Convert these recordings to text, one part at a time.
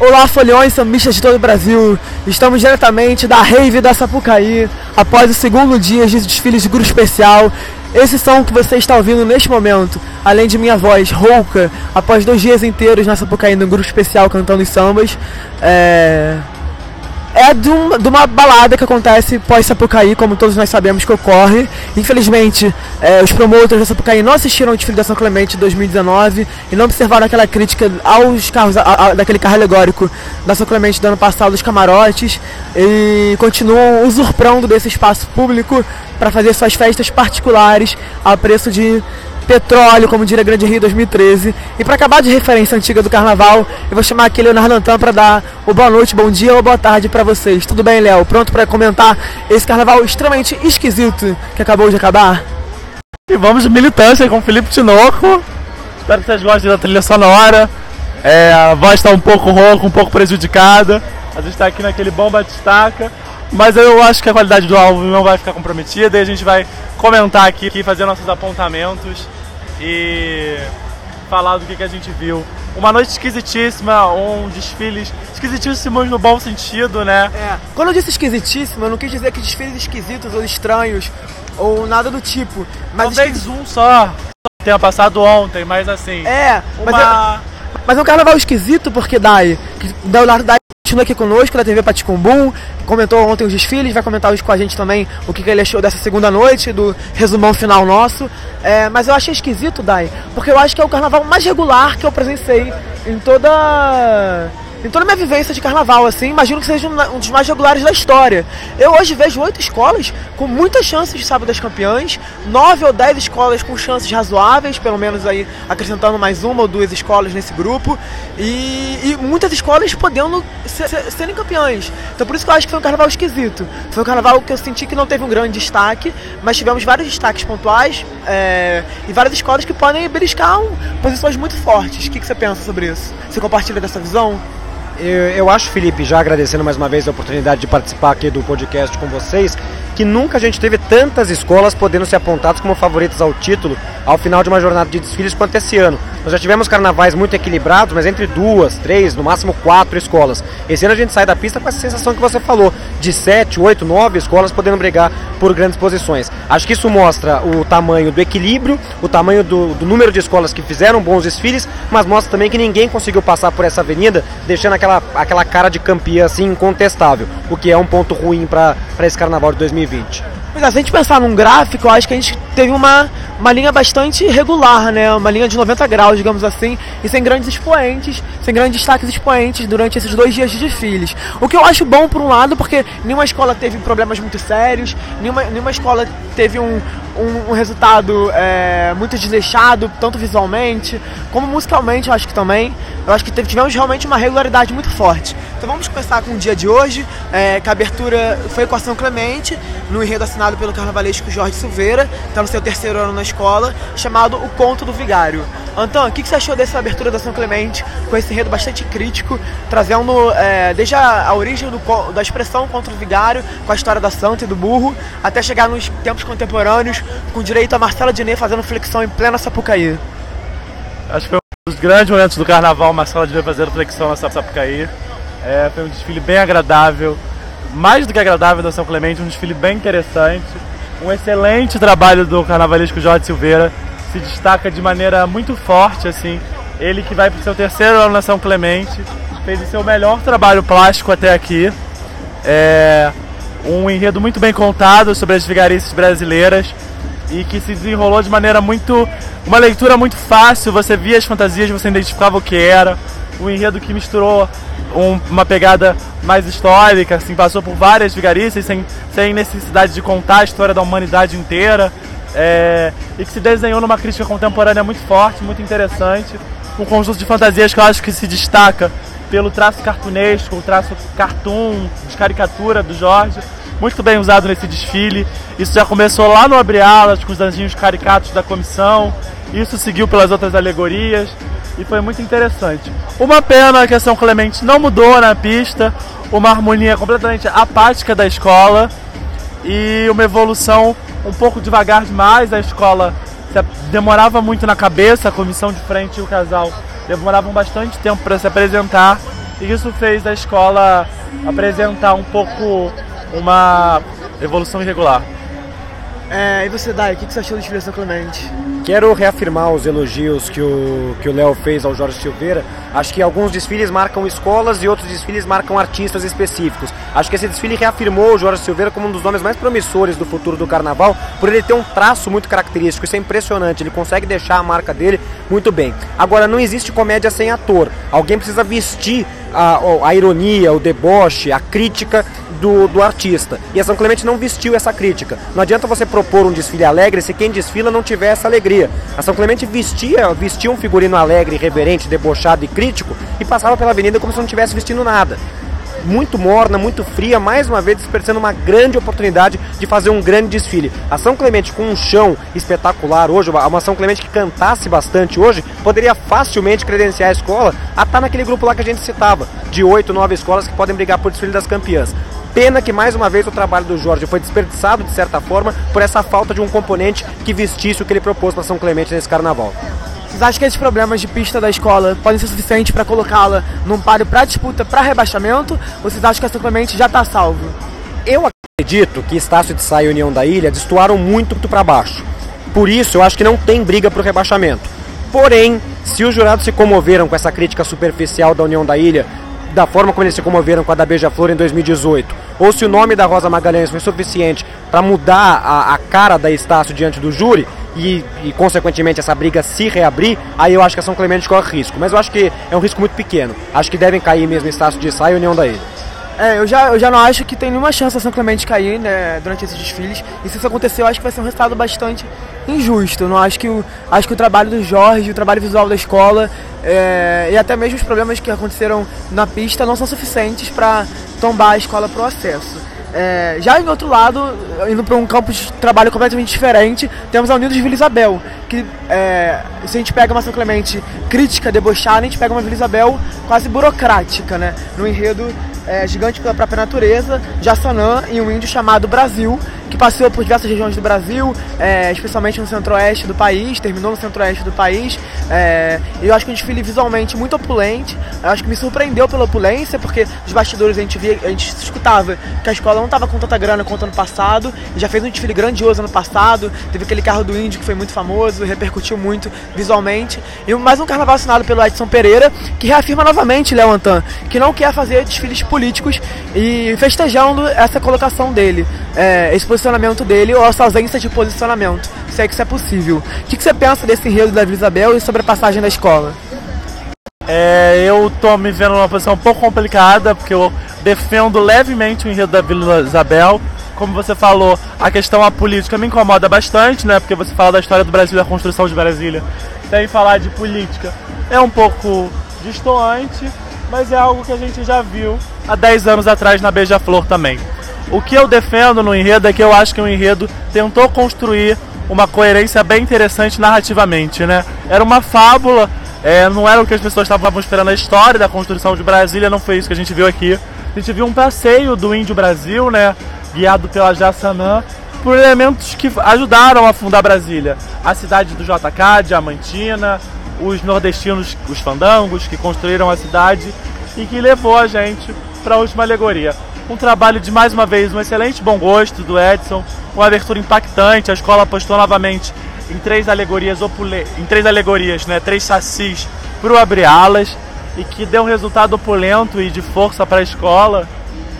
Olá, foliões sambistas de todo o Brasil. Estamos diretamente da Rave da Sapucaí, após o segundo dia de desfiles de grupo especial. Esse som que você está ouvindo neste momento, além de minha voz rouca, após dois dias inteiros na Sapucaí no grupo especial cantando os sambas, é é de, um, de, uma balada que acontece pós Sapucaí, como todos nós sabemos que ocorre. Infelizmente, é, os promotores da Sapucaí não assistiram ao desfile da São Clemente de 2019 e não observaram aquela crítica aos carros, a, a, daquele carro alegórico da São Clemente do ano passado, dos camarotes, e continuam usurpando desse espaço público para fazer suas festas particulares a preço de petróleo, como diria Grande Rio 2013. E para acabar de referência antiga do carnaval, eu vou chamar aqui Leonardo Antan para dar o boa noite, bom dia ou boa tarde para vocês. Tudo bem, Léo? Pronto para comentar esse carnaval extremamente esquisito que acabou de acabar? E vamos de militância com Felipe Tinoco. Espero que vocês gostem da trilha sonora. É, a voz está um pouco rouca, um pouco prejudicada. A gente está aqui naquele bomba destaca. Mas eu acho que a qualidade do álbum não vai ficar comprometida e a gente vai comentar aqui, fazer nossos apontamentos e falar do que, que a gente viu. Uma noite esquisitíssima, um desfile esquisitíssimo no bom sentido, né? É. Quando eu disse esquisitíssimo, eu não quis dizer que desfiles esquisitos ou estranhos ou nada do tipo. Mas Talvez esquis... um só tenha passado ontem, mas assim. É, uma... mas, é, mas é um carnaval esquisito porque Dai, da Dai continua aqui conosco da TV Paticumbum, comentou ontem os desfiles, vai comentar hoje com a gente também o que, que ele achou dessa segunda noite, do resumão final nosso. É, mas eu achei esquisito, Dai, porque eu acho que é o carnaval mais regular que eu presenciei em toda em toda a minha vivência de carnaval, assim, imagino que seja um dos mais regulares da história. Eu hoje vejo oito escolas com muitas chances de sábado das campeãs, nove ou dez escolas com chances razoáveis, pelo menos aí acrescentando mais uma ou duas escolas nesse grupo, e, e muitas escolas podendo ser, ser, serem campeãs. Então por isso que eu acho que foi um carnaval esquisito. Foi um carnaval que eu senti que não teve um grande destaque, mas tivemos vários destaques pontuais é, e várias escolas que podem beliscar um, posições muito fortes. O que, que você pensa sobre isso? Você compartilha dessa visão? Eu, eu, acho, Felipe, já agradecendo mais uma vez a oportunidade de participar aqui do podcast com vocês, que nunca a gente teve tantas escolas podendo ser apontadas como favoritas ao título ao final de uma jornada de desfiles quanto esse ano. Nós já tivemos carnavais muito equilibrados, mas entre duas, três, no máximo quatro escolas. Esse ano a gente sai da pista com essa sensação que você falou, de sete, oito, nove escolas podendo brigar por grandes posições. Acho que isso mostra o tamanho do equilíbrio, o tamanho do, do número de escolas que fizeram bons desfiles, mas mostra também que ninguém conseguiu passar por essa avenida deixando aquela, aquela cara de campeã assim incontestável, o que é um ponto ruim para esse carnaval de 2020. Mas se a gente pensar num gráfico, eu acho que a gente teve uma, uma linha bastante regular, né? Uma linha de 90 graus, digamos assim, e sem grandes expoentes, sem grandes destaques expoentes durante esses dois dias de desfiles. O que eu acho bom por um lado, porque nenhuma escola teve problemas muito sérios, nenhuma, nenhuma escola teve um, um, um resultado é, muito desleixado, tanto visualmente como musicalmente, eu acho que também. Eu acho que tivemos realmente uma regularidade muito forte. Então vamos começar com o dia de hoje, é, que a abertura foi com a São Clemente, no enredo assinado pelo carnavalesco Jorge Silveira, no seu terceiro ano na escola, chamado O Conto do Vigário. Antão, o que, você achou dessa abertura da São Clemente, com esse enredo bastante crítico, trazendo é, desde a, a origem do, da expressão contra o vigário, com a história da santa e do burro, até chegar nos tempos contemporâneos, com direito a Marcela Diné fazendo flexão em plena Sapucaí? Acho que foi um dos grandes momentos do carnaval, Marcela Diné fazendo flexão na Sapucaí. É, foi um desfile bem agradável, mais do que agradável da São Clemente, um desfile bem interessante. Um excelente trabalho do carnavalesco Jorge Silveira, se destaca de maneira muito forte, assim. Ele que vai para o seu terceiro ano na São Clemente, fez o seu melhor trabalho plástico até aqui. É um enredo muito bem contado sobre as vigarices brasileiras e que se desenrolou de maneira muito. uma leitura muito fácil, você via as fantasias, você identificava o que era. Um enredo que misturou um, uma pegada mais histórica, assim, passou por várias vigarices sem, sem necessidade de contar a história da humanidade inteira. É, e que se desenhou numa crítica contemporânea muito forte, muito interessante. Um conjunto de fantasias que eu acho que se destaca pelo traço cartunesco, o traço cartoon, de caricatura do Jorge, muito bem usado nesse desfile. Isso já começou lá no Abre Alas, com os anjinhos caricatos da comissão. Isso seguiu pelas outras alegorias e foi muito interessante. Uma pena que a São Clemente não mudou na pista, uma harmonia completamente apática da escola e uma evolução um pouco devagar demais. A escola demorava muito na cabeça, a comissão de frente e o casal demoravam bastante tempo para se apresentar e isso fez a escola apresentar um pouco uma evolução irregular. É, e você, Dai, o que você achou do desfile São Clemente? Quero reafirmar os elogios que o que o Léo fez ao Jorge Silveira. Acho que alguns desfiles marcam escolas e outros desfiles marcam artistas específicos. Acho que esse desfile reafirmou o Jorge Silveira como um dos nomes mais promissores do futuro do carnaval, por ele ter um traço muito característico. Isso é impressionante. Ele consegue deixar a marca dele muito bem. Agora, não existe comédia sem ator. Alguém precisa vestir a, a ironia, o deboche, a crítica do, do artista. E a São Clemente não vestiu essa crítica. Não adianta você propor um desfile alegre se quem desfila não tiver essa alegria. A São Clemente vestia, vestia um figurino alegre, reverente, debochado e crítico e passava pela avenida como se não estivesse vestindo nada muito morna, muito fria, mais uma vez desperdiçando uma grande oportunidade de fazer um grande desfile. A São Clemente com um chão espetacular hoje, uma São Clemente que cantasse bastante hoje, poderia facilmente credenciar a escola a estar naquele grupo lá que a gente citava, de oito, nove escolas que podem brigar por desfile das campeãs. Pena que mais uma vez o trabalho do Jorge foi desperdiçado de certa forma por essa falta de um componente que vestisse o que ele propôs para São Clemente nesse carnaval. Vocês acham que esses problemas de pista da escola podem ser suficientes para colocá-la num páreo para disputa para rebaixamento? Ou vocês acham que a São Clemente já está salvo? Eu acredito que Estácio de Sá e União da Ilha destoaram muito para baixo. Por isso, eu acho que não tem briga para o rebaixamento. Porém, se os jurados se comoveram com essa crítica superficial da União da Ilha, da forma como eles se comoveram com a da Beija-Flor em 2018, ou se o nome da Rosa Magalhães foi suficiente para mudar a, a, cara da Estácio diante do júri, e, e, consequentemente essa briga se reabrir, aí eu acho que a São Clemente corre risco. Mas eu acho que é um risco muito pequeno. Acho que devem cair mesmo Estácio de Sá e União da Ilha. É, eu já, eu já não acho que tem nenhuma chance a São Clemente cair né, durante esses desfiles. E se isso acontecer, eu acho que vai ser um resultado bastante injusto. Eu não acho que o, acho que o trabalho do Jorge, o trabalho visual da escola é, e até mesmo os problemas que aconteceram na pista não são suficientes para tombar a escola para o acesso. É, já em outro lado, indo para um campo de trabalho completamente diferente, temos a Unidos Vila Isabel, que é, se a gente pega uma São Clemente crítica, debochada, a gente pega uma Vila Isabel quase burocrática, né? No enredo é, gigante pela própria natureza, Jassanã e um índio chamado Brasil, que passeou por diversas regiões do Brasil, é, especialmente no centro-oeste do país, terminou no centro-oeste do país. É, eu acho que um desfile visualmente muito opulente. Eu acho que me surpreendeu pela opulência, porque os bastidores a gente via, a gente escutava que a escola não estava com tanta grana quanto ano passado, já fez um desfile grandioso ano passado, teve aquele carro do índio que foi muito famoso, repercutiu muito visualmente. E mais um carnaval assinado pelo Edson Pereira, que reafirma novamente, Léo Antan, que não quer fazer desfiles políticos e festejando essa colocação dele, é, esse posicionamento dele ou essa ausência de posicionamento, se é que isso é possível. O que, que você pensa desse enredo da Vila Isabel e sobre a passagem da escola? É, eu tô me vendo numa posição um pouco complicada, porque eu defendo levemente o enredo da Vila Isabel. Como você falou, a questão a política me incomoda bastante, né? Porque você fala da história do Brasil da construção de Brasília. Sem falar de política é um pouco distoante, mas é algo que a gente já viu há 10 anos atrás na Beija-Flor também. O que eu defendo no enredo é que eu acho que o enredo tentou construir uma coerência bem interessante narrativamente, né? Era uma fábula, é, não era o que as pessoas estavam esperando a história da construção de Brasília, não foi isso que a gente viu aqui. A gente viu um passeio do Índio Brasil, né? Guiado pela Jassanã, por elementos que ajudaram a fundar Brasília. A cidade do JK, Diamantina, os nordestinos, os fandangos, que construíram a cidade e que levou a gente para a última alegoria um trabalho de mais uma vez um excelente bom gosto do Edson, uma abertura impactante. A escola apostou novamente em três alegorias opule... em três alegorias, né, três chassis para o abrir alas e que deu um resultado opulento e de força para a escola.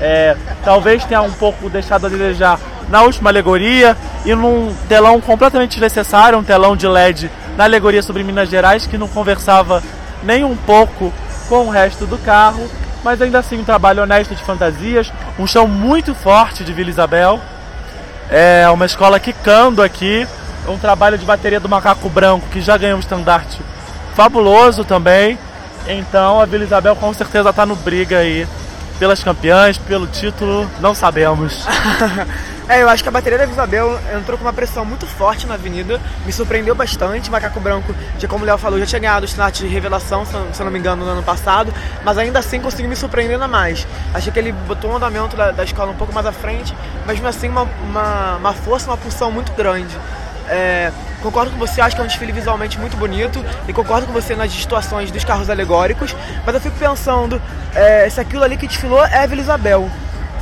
É, talvez tenha um pouco deixado a desejar na última alegoria e num telão completamente desnecessário, um telão de LED na alegoria sobre Minas Gerais que não conversava nem um pouco com o resto do carro mas ainda assim um trabalho honesto de fantasias, um chão muito forte de Vila Isabel, é uma escola quicando aqui, um trabalho de bateria do Macaco Branco que já ganhou um estandarte fabuloso também. Então a Vila Isabel com certeza está no briga aí pelas campeãs, pelo título, não sabemos. É, eu acho que a bateria da Isabel entrou com uma pressão muito forte na avenida, me surpreendeu bastante. Macaco Branco, já como o Léo falou, já tinha ganhado o start de revelação, se não me engano, no ano passado, mas ainda assim conseguiu me surpreender ainda mais. Achei que ele botou o andamento da, da escola um pouco mais à frente, mas mesmo assim uma, uma, uma força, uma pulsão muito grande. É, concordo com você, acho que é um desfile visualmente muito bonito e concordo com você nas situações dos carros alegóricos, mas eu fico pensando é, se aquilo ali que desfilou é a Vila Isabel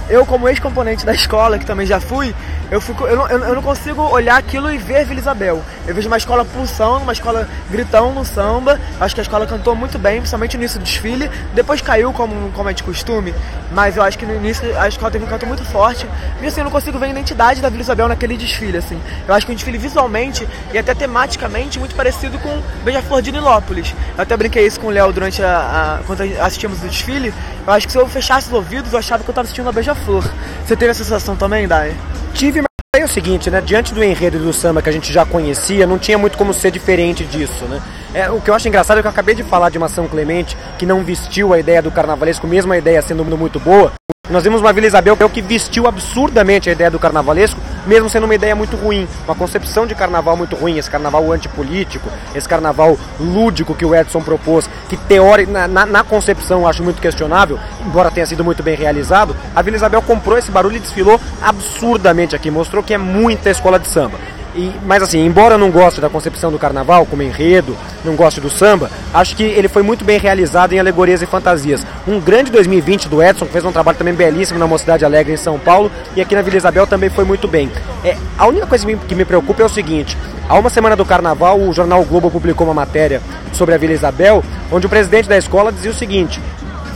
eu como ex-componente da escola, que também já fui, eu, fico, eu, não, eu não consigo olhar aquilo e ver Vila Isabel. Eu vejo uma escola pulsando, uma escola gritão no samba. Acho que a escola cantou muito bem, principalmente no início do desfile. Depois caiu, como, como é de costume, mas eu acho que no início a escola teve um canto muito forte. E assim, eu não consigo ver a identidade da Vila Isabel naquele desfile, assim. Eu acho que um desfile visualmente e até tematicamente muito parecido com Beija-Flor de Nilópolis. Eu até brinquei isso com o Léo durante a, a, quando assistimos o desfile. Eu acho que se eu fechasse os ouvidos, eu achava que eu estava assistindo a Beija-Flor. Você teve essa sensação também, Dai? Tive, mas é o seguinte, né? Diante do enredo do samba que a gente já conhecia, não tinha muito como ser diferente disso, né? É, o que eu acho engraçado é que eu acabei de falar de uma São Clemente que não vestiu a ideia do carnavalesco, mesmo a ideia sendo muito boa. Nós vimos uma Vila Isabel que vestiu absurdamente a ideia do carnavalesco, mesmo sendo uma ideia muito ruim, uma concepção de carnaval muito ruim, esse carnaval antipolítico, esse carnaval lúdico que o Edson propôs, que teórico, na, na, na, concepção eu acho muito questionável, embora tenha sido muito bem realizado, a Vila Isabel comprou esse barulho e desfilou absurdamente aqui, mostrou que é muita escola de samba. E, mas assim, embora eu não goste da concepção do carnaval como enredo, não goste do samba, acho que ele foi muito bem realizado em alegorias e fantasias. Um grande 2020 do Edson, que fez um trabalho também belíssimo na Mocidade Alegre em São Paulo, e aqui na Vila Isabel também foi muito bem. É, a única coisa que me preocupa é o seguinte: há uma semana do carnaval, o jornal o Globo publicou uma matéria sobre a Vila Isabel, onde o presidente da escola dizia o seguinte: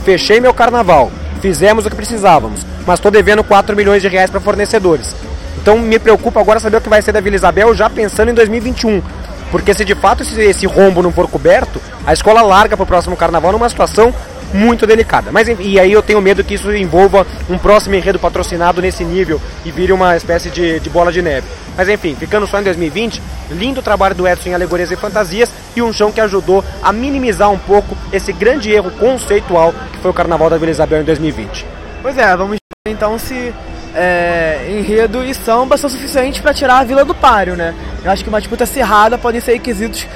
fechei meu carnaval, fizemos o que precisávamos, mas estou devendo 4 milhões de reais para fornecedores. Então me preocupa agora saber o que vai ser da Vila Isabel já pensando em 2021. Porque se de fato esse, esse rombo não for coberto, a escola larga para o próximo carnaval numa situação muito delicada. Mas e aí eu tenho medo que isso envolva um próximo enredo patrocinado nesse nível e vire uma espécie de, de bola de neve. Mas enfim, ficando só em 2020, lindo trabalho do Edson em Alegorias e Fantasias e um chão que ajudou a minimizar um pouco esse grande erro conceitual que foi o Carnaval da Vila Isabel em 2020. Pois é, vamos então se é, enredo e samba são suficientes para tirar a Vila do Páreo, né? Eu acho que uma disputa acirrada podem ser requisitos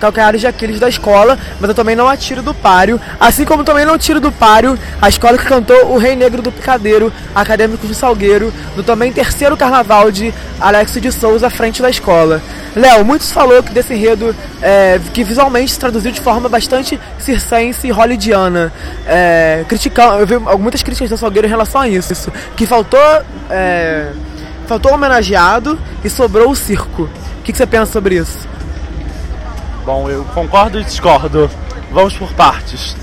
calcanhares de Aquiles da escola, mas eu também não atiro do páreo, assim como também não tiro do páreo a escola que cantou O Rei Negro do Picadeiro, Acadêmicos do Salgueiro, no também terceiro carnaval de Alexo de Souza, à frente da escola. Léo, muitos falou que desse enredo, é, que visualmente se traduziu de forma bastante circense e hollywoodiana, é, criticando, eu vi muitas críticas do Salgueiro em relação a isso, isso que faltou, é, faltou homenageado e sobrou o circo. O que, que você pensa sobre isso? Bom, eu concordo e discordo. Vamos por partes.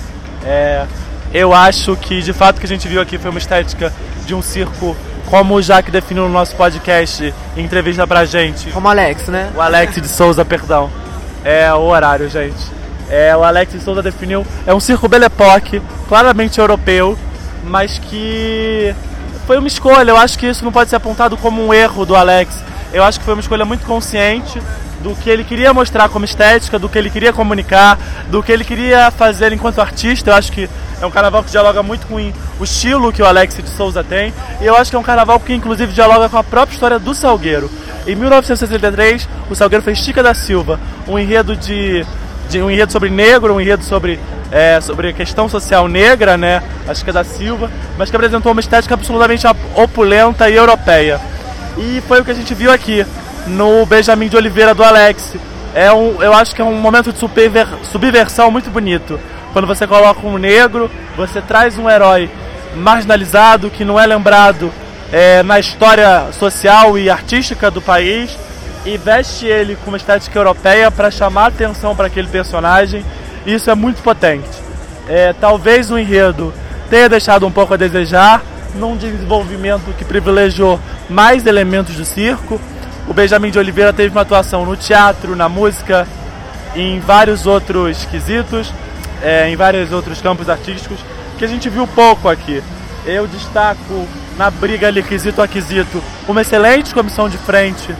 É, eu acho que de fato o que a gente viu aqui foi uma estética de um circo, como o Jaque definiu no nosso podcast em entrevista pra gente. Como o Alex, né? O Alex de Souza, perdão. É o horário, gente. É, o Alex de Souza definiu. É um circo Belle Époque, claramente europeu, mas que foi uma escolha. Eu acho que isso não pode ser apontado como um erro do Alex. Eu acho que foi uma escolha muito consciente do que ele queria mostrar como estética, do que ele queria comunicar, do que ele queria fazer enquanto artista. Eu acho que é um carnaval que dialoga muito com o estilo que o Alex de Souza tem. E eu acho que é um carnaval que inclusive dialoga com a própria história do Salgueiro. Em 1963, o Salgueiro fez Chica da Silva, um enredo de, de um enredo sobre negro, um enredo sobre é, sobre a questão social negra, né, a Chica da Silva, mas que apresentou uma estética absolutamente opulenta e europeia. E foi o que a gente viu aqui no Benjamin de Oliveira do Alex. É um, eu acho que é um momento de subver, subversão muito bonito. Quando você coloca um negro, você traz um herói marginalizado que não é lembrado é, na história social e artística do país e veste ele com uma estética europeia para chamar atenção para aquele personagem. Isso é muito potente. É, talvez o enredo tenha deixado um pouco a desejar num desenvolvimento que privilegiou mais elementos do circo, o Benjamin de Oliveira teve uma atuação no teatro, na música, em vários outros quesitos, é, em vários outros campos artísticos, que a gente viu pouco aqui. Eu destaco na briga ali quesito a quesito uma excelente comissão de frente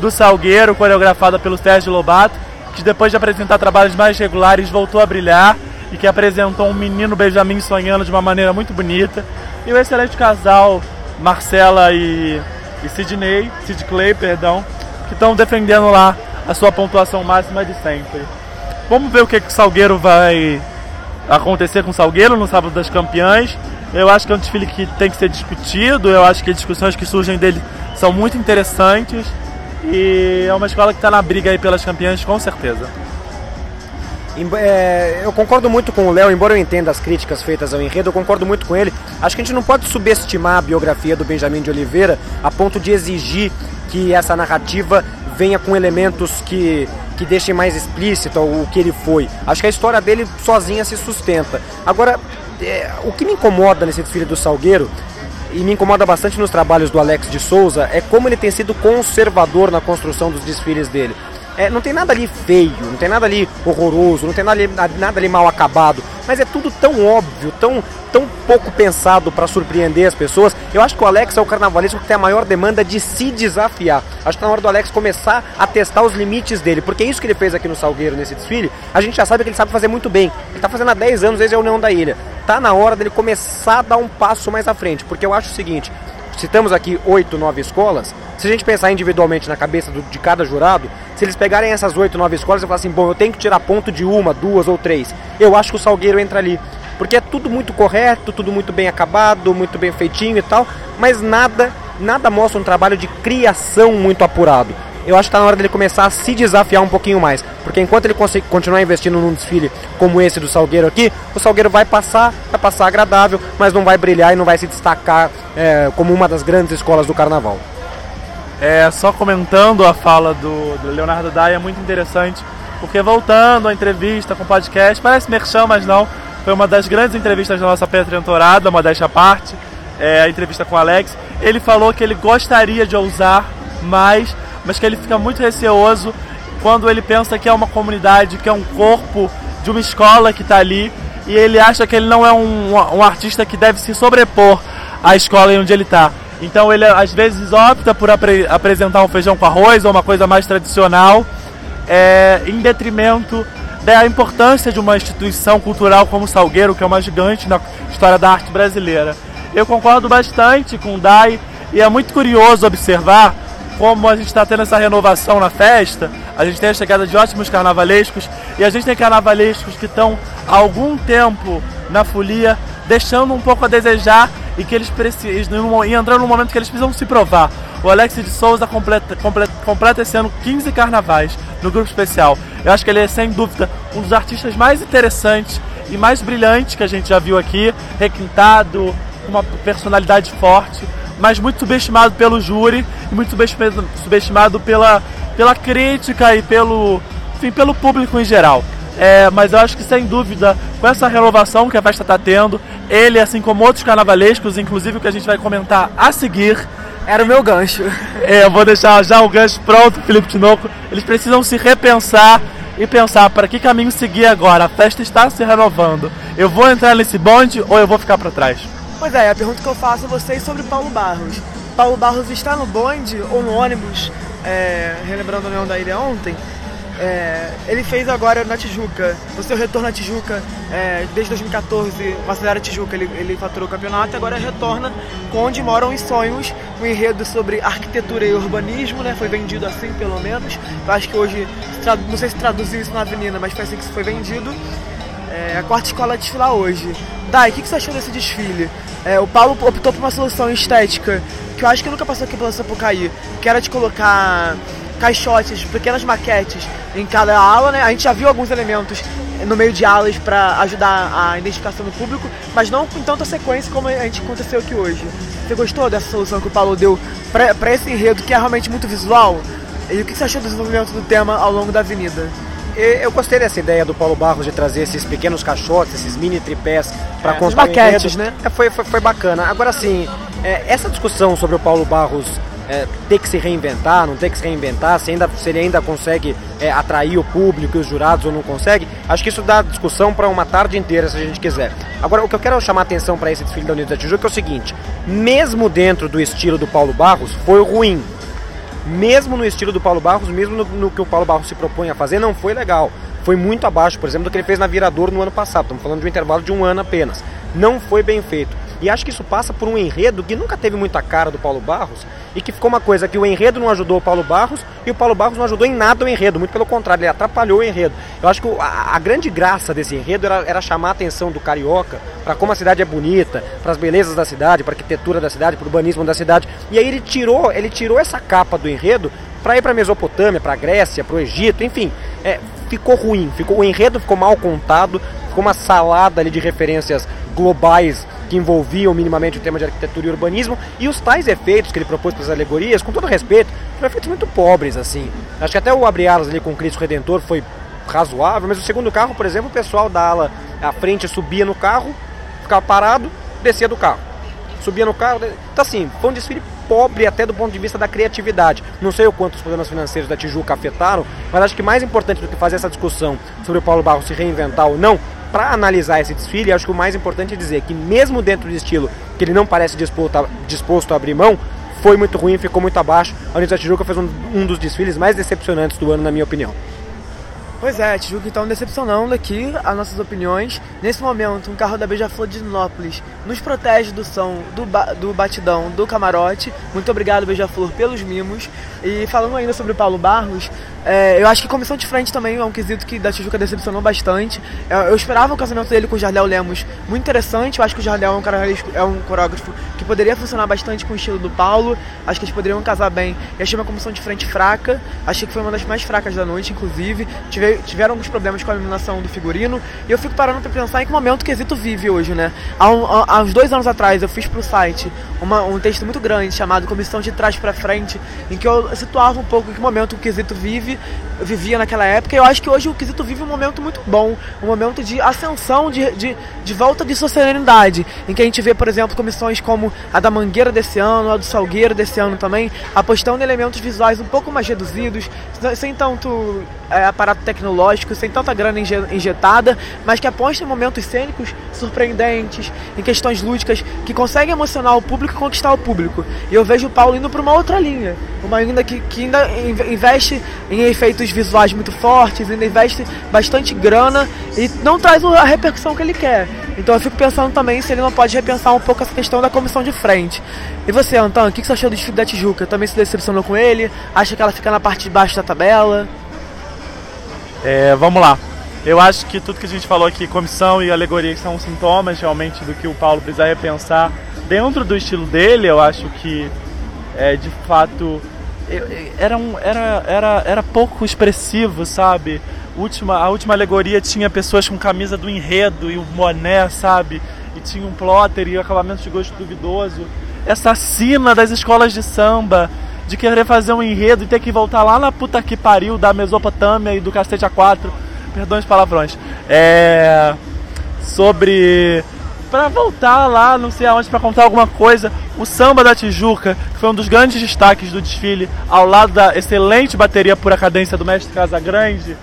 do Salgueiro, coreografada pelo Sérgio Lobato, que depois de apresentar trabalhos mais regulares voltou a brilhar e que apresentou um menino Benjamin sonhando de uma maneira muito bonita. E o excelente casal Marcela e e Sidney, Sid Clay, perdão, que estão defendendo lá a sua pontuação máxima de sempre. Vamos ver o que, que o Salgueiro vai acontecer com o Salgueiro no sábado das campeãs. Eu acho que é um desfile que tem que ser discutido, eu acho que as discussões que surgem dele são muito interessantes E é uma escola que está na briga aí pelas campeãs, com certeza. É, eu concordo muito com o Léo, embora eu entenda as críticas feitas ao enredo, eu concordo muito com ele. Acho que a gente não pode subestimar a biografia do Benjamin de Oliveira a ponto de exigir que essa narrativa venha com elementos que, que deixem mais explícito o que ele foi. Acho que a história dele sozinha se sustenta. Agora, é, o que me incomoda nesse desfile do Salgueiro e me incomoda bastante nos trabalhos do Alex de Souza é como ele tem sido conservador na construção dos desfiles dele. É, não tem nada ali feio, não tem nada ali horroroso, não tem nada ali, nada ali mal acabado, mas é tudo tão óbvio, tão, tão pouco pensado para surpreender as pessoas. Eu acho que o Alex é o carnavalesco que tem a maior demanda de se desafiar. Acho que tá na hora do Alex começar a testar os limites dele, porque é isso que ele fez aqui no Salgueiro nesse desfile, a gente já sabe que ele sabe fazer muito bem. Ele está fazendo há 10 anos desde a União da Ilha. Tá na hora dele começar a dar um passo mais à frente, porque eu acho o seguinte, citamos aqui oito, nove escolas, se a gente pensar individualmente na cabeça do, de cada jurado, se eles pegarem essas oito, nove escolas e falar assim, bom, eu tenho que tirar ponto de uma, duas ou três, eu acho que o Salgueiro entra ali. Porque é tudo muito correto, tudo muito bem acabado, muito bem feitinho e tal, mas nada, nada mostra um trabalho de criação muito apurado. Eu acho que está na hora dele começar a se desafiar um pouquinho mais. Porque enquanto ele continuar investindo num desfile como esse do Salgueiro aqui, o Salgueiro vai passar, vai passar agradável, mas não vai brilhar e não vai se destacar é, como uma das grandes escolas do carnaval. É, só comentando a fala do, do Leonardo Dai, é muito interessante, porque voltando à entrevista com o podcast, parece merchan, mas não, foi uma das grandes entrevistas da nossa pré-temporada, modéstia à parte, é, a entrevista com o Alex. Ele falou que ele gostaria de ousar mais, mas que ele fica muito receoso quando ele pensa que é uma comunidade, que é um corpo de uma escola que está ali, e ele acha que ele não é um, um artista que deve se sobrepor à escola em onde ele está. Então ele às vezes opta por apre apresentar um feijão com arroz ou uma coisa mais tradicional, é, em detrimento da importância de uma instituição cultural como o Salgueiro, que é uma gigante na história da arte brasileira. Eu concordo bastante com o Dai e é muito curioso observar como a gente está tendo essa renovação na festa, a gente tem a chegada de ótimos carnavalescos e a gente tem carnavalescos que estão há algum tempo na folia, deixando um pouco a desejar e que eles precisam e entrando no momento que eles precisam se provar. O Alex de Souza completa, completa, completa esse ano 15 carnavais no grupo especial. Eu acho que ele é sem dúvida um dos artistas mais interessantes e mais brilhantes que a gente já viu aqui, requintado, com uma personalidade forte, mas muito subestimado pelo júri e muito subestimado, pela, pela crítica e pelo, enfim, pelo público em geral. É, mas eu acho que sem dúvida, com essa renovação que a festa está tendo, ele, assim como outros carnavalescos, inclusive o que a gente vai comentar a seguir, era o meu gancho. É, eu vou deixar já o gancho pronto, Felipe Tinoco. Eles precisam se repensar e pensar para que caminho seguir agora. A festa está se renovando. Eu vou entrar nesse bonde ou eu vou ficar para trás? Pois é, a pergunta que eu faço a vocês sobre Paulo Barros. Paulo Barros está no bonde ou no ônibus, é, relembrando a União da Ilha ontem, é, ele fez agora na Tijuca, o seu retorno à Tijuca, é, desde 2014, com a Acelera Tijuca, ele, ele faturou o campeonato e agora retorna com Onde Moram os Sonhos, um enredo sobre arquitetura e urbanismo, né? Foi vendido assim, pelo menos. Eu acho que hoje, não sei se traduziu isso na avenida, mas foi assim que foi vendido. É, a quarta escola a desfilar hoje. Dai, o que, que você achou desse desfile? É, o Paulo optou por uma solução estética que eu acho que nunca passou aqui pela Sapucaí, que era de colocar caixotes, pequenas maquetes em cada ala, né? A gente já viu alguns elementos no meio de alas para ajudar a identificação do público, mas não com tanta sequência como a gente aconteceu aqui hoje. Você gostou dessa solução que o Paulo deu para esse enredo que é realmente muito visual? E o que você achou do desenvolvimento do tema ao longo da avenida? Eu gostei dessa ideia do Paulo Barros de trazer esses pequenos caixotes, esses mini tripés para é, construir maquetes, né? É, foi, foi, foi, bacana. Agora sim, é, essa discussão sobre o Paulo Barros é, ter que se reinventar, não ter que se reinventar, se, ainda, se ele ainda consegue é, atrair o público e os jurados ou não consegue, acho que isso dá discussão para uma tarde inteira se a gente quiser. Agora, o que eu quero chamar a atenção para esse desfile da Unidos da Tijuca é o seguinte: mesmo dentro do estilo do Paulo Barros, foi ruim. Mesmo no estilo do Paulo Barros, mesmo no, no que o Paulo Barros se propõe a fazer, não foi legal. Foi muito abaixo, por exemplo, do que ele fez na Virador no ano passado. Estamos falando de um intervalo de um ano apenas. Não foi bem feito. E acho que isso passa por um enredo que nunca teve muita cara do Paulo Barros e que ficou uma coisa que o enredo não ajudou o Paulo Barros e o Paulo Barros não ajudou em nada o enredo, muito pelo contrário, ele atrapalhou o enredo. Eu acho que a, a grande graça desse enredo era, era chamar a atenção do carioca para como a cidade é bonita, para as belezas da cidade, para a arquitetura da cidade, para o urbanismo da cidade. E aí ele tirou, ele tirou essa capa do enredo para ir para Mesopotâmia, para Grécia, para o Egito, enfim, é, ficou ruim, ficou o enredo ficou mal contado, ficou uma salada ali de referências globais que envolviam minimamente o tema de arquitetura e urbanismo e os tais efeitos que ele propôs para as alegorias, com todo respeito, foram efeitos muito pobres assim. Acho que até o abre alas ali com Cristo Redentor foi razoável, mas o segundo carro, por exemplo, o pessoal da ala à frente subia no carro, ficava parado, descia do carro. Subia no carro. Então assim, foi um desfile pobre até do ponto de vista da criatividade. Não sei o quanto os problemas financeiros da Tijuca afetaram, mas acho que mais importante do que fazer essa discussão sobre o Paulo Barros se reinventar ou não, para analisar esse desfile, acho que o mais importante é dizer que mesmo dentro do estilo que ele não parece disposto a, abrir mão, foi muito ruim, ficou muito abaixo. A Unidade da Tijuca fez um, um dos desfiles mais decepcionantes do ano, na minha opinião. Pois é, Tijuca então decepcionando aqui as nossas opiniões. Nesse momento, um carro da Beija-Flor de Dinópolis nos protege do som, do, ba do batidão, do camarote. Muito obrigado, Beija-Flor, pelos mimos. E falando ainda sobre o Paulo Barros, é, eu acho que comissão de frente também é um quesito que da Tijuca decepcionou bastante. Eu, eu esperava o casamento dele com o Jardel Lemos muito interessante. Eu acho que o Jardel é um, cara, é um coreógrafo que poderia funcionar bastante com o estilo do Paulo. Acho que eles poderiam casar bem. E achei uma comissão de frente fraca. Achei que foi uma das mais fracas da noite, inclusive. Tive, tiveram alguns problemas com a iluminação do figurino. E eu fico parando para pensar em que momento o quesito vive hoje, né? Há, um, há, uns dois anos atrás eu fiz pro site uma, um texto muito grande chamado Comissão de Trás para Frente, em que eu situava um pouco em que momento o quesito vive vivia naquela época. Eu acho que hoje o Quesito vive um momento muito bom, um momento de ascensão, de, de, de volta de sua serenidade, em que a gente vê, por exemplo, comissões como a da Mangueira desse ano, a do Salgueiro desse ano também, apostando em elementos visuais um pouco mais reduzidos, sem tanto é, aparato tecnológico, sem tanta grana injetada, mas que apostam em momentos cênicos surpreendentes, em questões lúdicas, que conseguem emocionar o público e conquistar o público. E eu vejo o Paulo indo para uma outra linha, uma linha que, que ainda investe em efeitos visuais muito fortes, ainda investe bastante grana e não traz a repercussão que ele quer. Então eu fico pensando também se ele não pode repensar um pouco essa questão da comissão de frente. E você, Antônio, o que você achou do desfile da Tijuca? Também se decepcionou com ele? Acha que ela fica na parte de baixo da tabela? É, vamos lá. Eu acho que tudo que a gente falou aqui, comissão e alegoria, são sintomas realmente do que o Paulo precisa repensar. Dentro do estilo dele, eu acho que é, de fato era, um, era, era, era pouco expressivo, sabe? Última, a última alegoria tinha pessoas com camisa do enredo e o boné, sabe? E tinha um plotter e acabamento de gosto duvidoso. Essa sina das escolas de samba, de querer fazer um enredo e ter que voltar lá na puta que pariu da Mesopotâmia e do Castete A4. Perdão os palavrões. É. Sobre para voltar lá, não sei aonde, para contar alguma coisa. O samba da Tijuca, que foi um dos grandes destaques do desfile, ao lado da excelente bateria pura cadência do mestre Casagrande,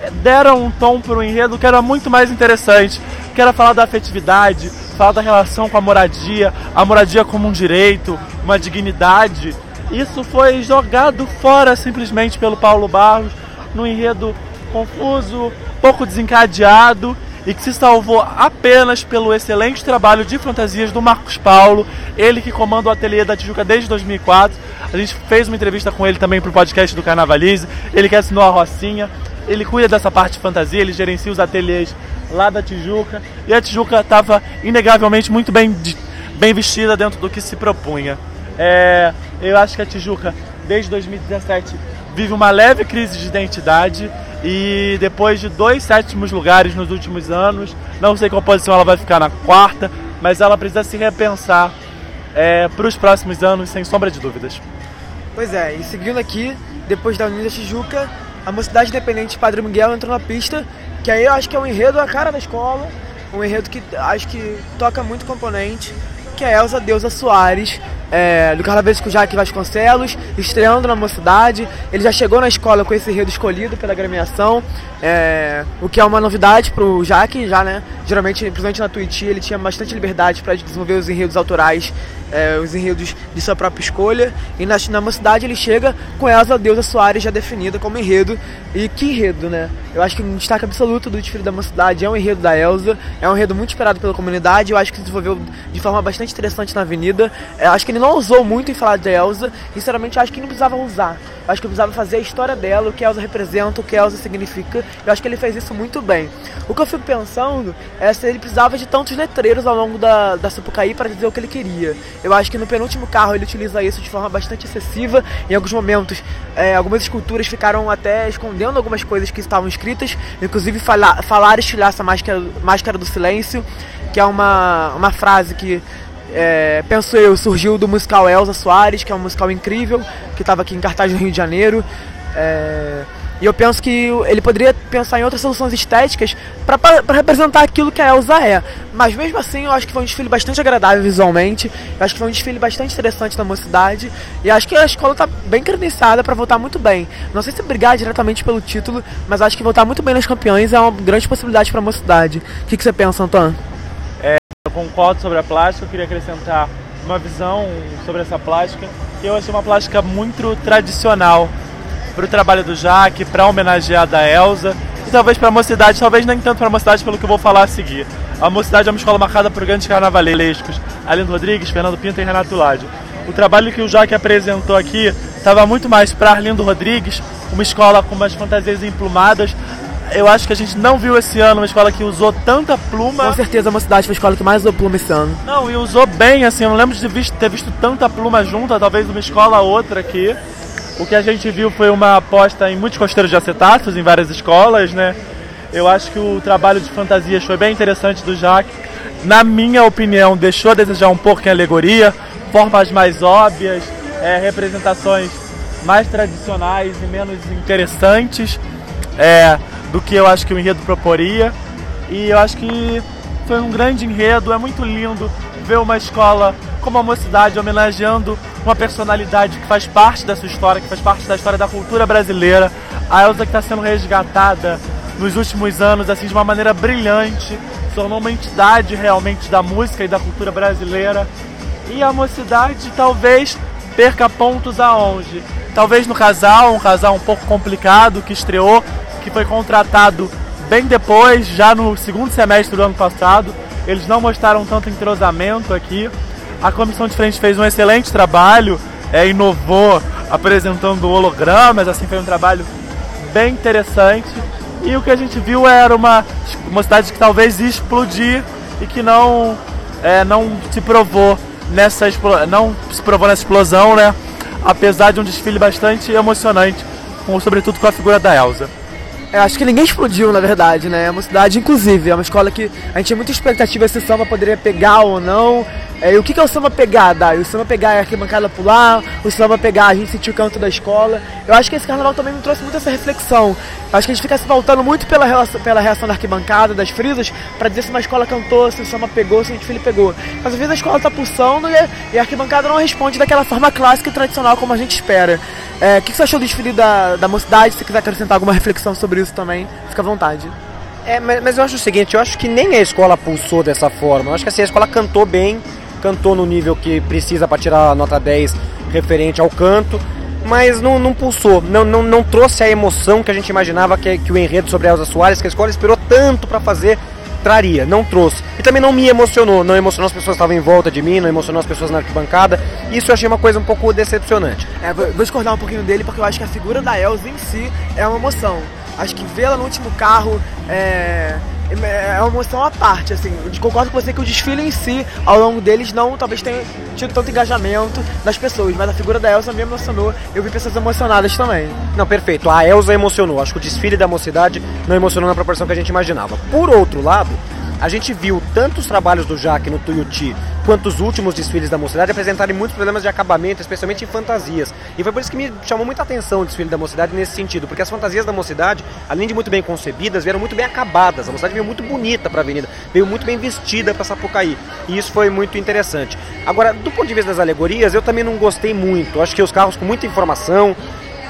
eh, deram um tom para o enredo que era muito mais interessante, que era falar da afetividade, falar da relação com a moradia, a moradia como um direito, uma dignidade. Isso foi jogado fora simplesmente pelo Paulo Barros, num enredo confuso, pouco desencadeado e que se salvou apenas pelo excelente trabalho de fantasias do Marcos Paulo, ele que comanda o ateliê da Tijuca desde 2004. A gente fez uma entrevista com ele também para o podcast do Carnavalize, ele que assinou a Rocinha, ele cuida dessa parte de fantasia, ele gerencia os ateliês lá da Tijuca, e a Tijuca estava inegavelmente muito bem, bem vestida dentro do que se propunha. É, eu acho que a Tijuca, desde 2017, vive uma leve crise de identidade e depois de dois sétimos lugares nos últimos anos, não sei qual posição ela vai ficar na quarta, mas ela precisa se repensar é, para os próximos anos, sem sombra de dúvidas. Pois é, e seguindo aqui, depois da Unida Tijuca, a Mocidade Independente Padre Miguel entrou na pista, que aí eu acho que é um enredo a cara da escola, um enredo que acho que toca muito componente, que é Elza Deusa Soares, é, do Carnavalesco Jaque Vasconcelos, estreando na mocidade. Ele já chegou na escola com esse enredo escolhido pela gremiação, é, o que é uma novidade para o Jaque, já, né? Geralmente, principalmente na Twitch, ele tinha bastante liberdade para desenvolver os enredos autorais, é, os enredos de sua própria escolha. E na, na mocidade ele chega com Elza Deusa Soares já definida como enredo. E que enredo, né? Eu acho que um destaque absoluto do desfile da mocidade é o enredo da Elza. É um enredo muito esperado pela comunidade. Eu acho que se desenvolveu de forma bastante interessante na avenida. Eu acho que ele não usou muito em falar de Elsa. Sinceramente, acho que não precisava usar. Acho que precisava fazer a história dela, o que Elsa representa, o que Elsa significa. Eu acho que ele fez isso muito bem. O que eu fico pensando é se ele precisava de tantos letreiros ao longo da, da Sapucaí para dizer o que ele queria. Eu acho que no penúltimo carro ele utiliza isso de forma bastante excessiva. Em alguns momentos, é, algumas esculturas ficaram até escondendo algumas coisas que estavam escritas, inclusive falar, falar estilhaça máscara, máscara do silêncio, que é uma, uma frase que é, penso eu, surgiu do musical Elza Soares, que é um musical incrível, que estava aqui em cartaz no Rio de Janeiro. É, e eu penso que ele poderia pensar em outras soluções estéticas para representar aquilo que a Elsa é. Mas mesmo assim, eu acho que foi um desfile bastante agradável visualmente. Eu acho que foi um desfile bastante interessante na mocidade. E acho que a escola está bem credenciada para voltar muito bem. Não sei se brigar diretamente pelo título, mas acho que voltar muito bem nas campeões é uma grande possibilidade para a mocidade. O que, que você pensa, Antônio? Eu concordo sobre a plástica. Eu queria acrescentar uma visão sobre essa plástica. Eu achei uma plástica muito tradicional para o trabalho do Jaque, para homenagear a Elsa e talvez para a mocidade, talvez nem tanto para a mocidade pelo que eu vou falar a seguir. A mocidade é uma escola marcada por grandes carnavalescos, Alindo Rodrigues, Fernando Pinto e Renato Lade. O trabalho que o Jaque apresentou aqui estava muito mais para Arlindo Rodrigues, uma escola com umas fantasias emplumadas. Eu acho que a gente não viu esse ano uma escola que usou tanta pluma. Com certeza a mocidade foi a escola que mais usou pluma esse ano. Não, e usou bem, assim, eu não lembro de ter visto tanta pluma junta, talvez uma escola ou outra aqui. O que a gente viu foi uma aposta em muitos costeiros de acetatos em várias escolas, né? Eu acho que o trabalho de fantasias foi bem interessante do Jaque. Na minha opinião, deixou a desejar um pouco em alegoria, formas mais óbvias, é, representações mais tradicionais e menos interessantes é, do que eu acho que o enredo proporia. E eu acho que foi um grande enredo, é muito lindo ver uma escola como a mocidade homenageando uma personalidade que faz parte da sua história, que faz parte da história da cultura brasileira. A Elsa que está sendo resgatada nos últimos anos assim de uma maneira brilhante, tornou uma entidade realmente da música e da cultura brasileira. E a mocidade talvez perca pontos aonde? Talvez no casal, um casal um pouco complicado que estreou, que foi contratado bem depois, já no segundo semestre do ano passado. Eles não mostraram tanto entrosamento aqui. A comissão de frente fez um excelente trabalho, é, inovou apresentando hologramas, assim foi um trabalho bem interessante. E o que a gente viu era uma, uma cidade que talvez ia explodir e que não, é, não se provou nessa não se provou nessa explosão, né? Apesar de um desfile bastante emocionante, com, sobretudo com a figura da Elsa. Eu acho que ninguém explodiu, na verdade, né? É uma cidade, inclusive, é uma escola que a gente tinha muita expectativa se o samba poderia pegar ou não. É, e o que, é o samba pegar, Dai? O samba pegar é a arquibancada pular, o samba pegar a gente sentir o canto da escola. Eu acho que esse carnaval também me trouxe muito essa reflexão. Eu acho que a gente fica se voltando muito pela, relação, pela reação da arquibancada, das frisas, para dizer se uma escola cantou, se o samba pegou, se o desfile pegou. Mas às vezes a escola tá pulsando e, a arquibancada não responde daquela forma clássica e tradicional como a gente espera. É, o que, que você achou do desfile da, da mocidade? Se quiser acrescentar alguma reflexão sobre isso também, fica à vontade. É, mas, mas eu acho o seguinte, eu acho que nem a escola pulsou dessa forma. Eu acho que assim, a escola cantou bem, cantou no nível que precisa para tirar a nota 10 referente ao canto, mas não, não pulsou, não, não, não trouxe a emoção que a gente imaginava que, que o enredo sobre a Elza Soares, que a escola esperou tanto para fazer, traria, não trouxe. E também não me emocionou, não emocionou as pessoas que estavam em volta de mim, não emocionou as pessoas na arquibancada. Isso eu achei uma coisa um pouco decepcionante. É, vou discordar um pouquinho dele porque eu acho que a figura da Elza em si é uma emoção. Acho que vê-la no último carro é é uma emoção à parte, assim. Eu concordo com você que o desfile em si, ao longo deles, não talvez tenha tido tanto engajamento das pessoas, mas a figura da Elsa me emocionou. Eu vi pessoas emocionadas também. Não, perfeito. A Elsa emocionou. Acho que o desfile da mocidade não emocionou na proporção que a gente imaginava. Por outro lado, a gente viu tanto os trabalhos do Jaque no Tuiuti quanto os últimos desfiles da mocidade apresentarem muitos problemas de acabamento, especialmente em fantasias. E foi por isso que me chamou muita atenção o desfile da mocidade nesse sentido, porque as fantasias da mocidade, além de muito bem concebidas, vieram muito bem acabadas. A mocidade veio muito bonita para a avenida, veio muito bem vestida para Sapucaí. E isso foi muito interessante. Agora, do ponto de vista das alegorias, eu também não gostei muito. Acho que os carros com muita informação,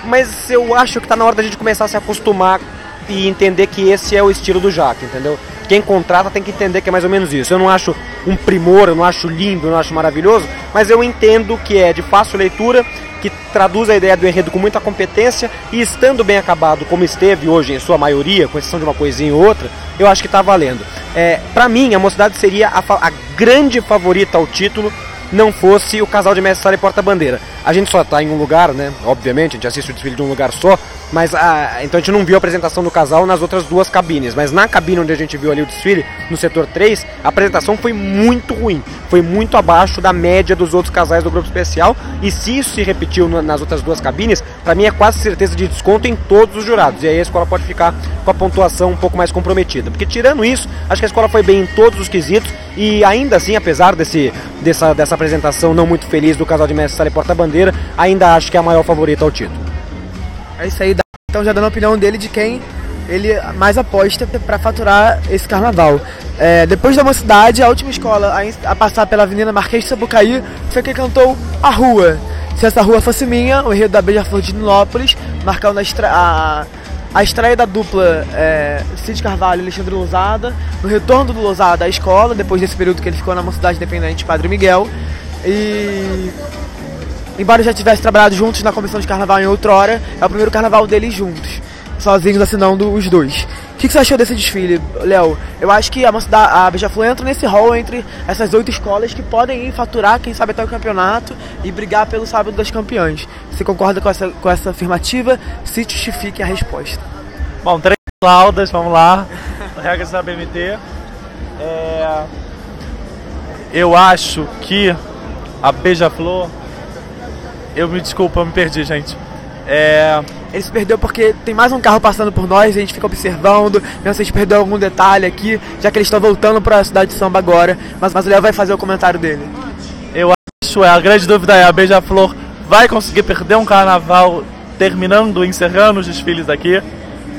mas eu acho que está na hora da gente começar a se acostumar e entender que esse é o estilo do Jaque, entendeu? Quem contrata tem que entender que é mais ou menos isso. Eu não acho um primor, eu não acho lindo, eu não acho maravilhoso, mas eu entendo que é de fácil leitura, que traduz a ideia do enredo com muita competência e estando bem acabado, como esteve hoje em sua maioria, com exceção de uma coisinha ou outra, eu acho que está valendo. É, Para mim, a Mocidade seria a, a grande favorita ao título não fosse o casal de mestre e porta-bandeira. A gente só está em um lugar, né? Obviamente, a gente assiste o desfile de um lugar só, mas a, então a gente não viu a apresentação do casal nas outras duas cabines. Mas na cabine onde a gente viu ali o desfile, no setor 3, a apresentação foi muito ruim. Foi muito abaixo da média dos outros casais do grupo especial. E se isso se repetiu nas outras duas cabines, para mim é quase certeza de desconto em todos os jurados. E aí a escola pode ficar com a pontuação um pouco mais comprometida. Porque tirando isso, acho que a escola foi bem em todos os quesitos. E ainda assim, apesar desse, dessa, dessa apresentação não muito feliz do casal de mestre Sala e Porta-Bandeira, ainda acho que é a maior favorita ao título. É isso aí, então já dando a opinião dele de quem ele mais aposta para faturar esse carnaval. É, depois da mocidade, a última escola a, passar pela Avenida Marquês de Sabucaí foi quem cantou A Rua. Se essa rua fosse minha, o enredo da Beija-Flor de Nilópolis, marcando a, a a estreia da dupla é, Cid Carvalho e Alexandre Lousada, no retorno do Lousada à escola, depois desse período que ele ficou na Mocidade Independente Padre Miguel. E embora já tivesse trabalhado juntos na comissão de carnaval em outrora, é o primeiro carnaval deles juntos, sozinhos assinando os dois. O que, que, você achou desse desfile, Léo? Eu acho que a, a Beija-Flor entra nesse hall entre essas oito escolas que podem ir faturar, quem sabe até o campeonato e brigar pelo sábado das campeãs. Você concorda com essa, com essa afirmativa? Se justifique a resposta. Bom, três laudas, vamos lá. Regras da BMT. É... Eu acho que a Beija-Flor. Eu me desculpa, eu me perdi, gente. É ele se perdeu porque tem mais um carro passando por nós, a gente fica observando, vendo se a gente perdeu algum detalhe aqui, já que eles estão voltando para a cidade de samba agora. Mas, mas o Léo vai fazer o comentário dele. Eu acho, é, a grande dúvida é, a Beija-Flor vai conseguir perder um carnaval terminando, encerrando os desfiles aqui?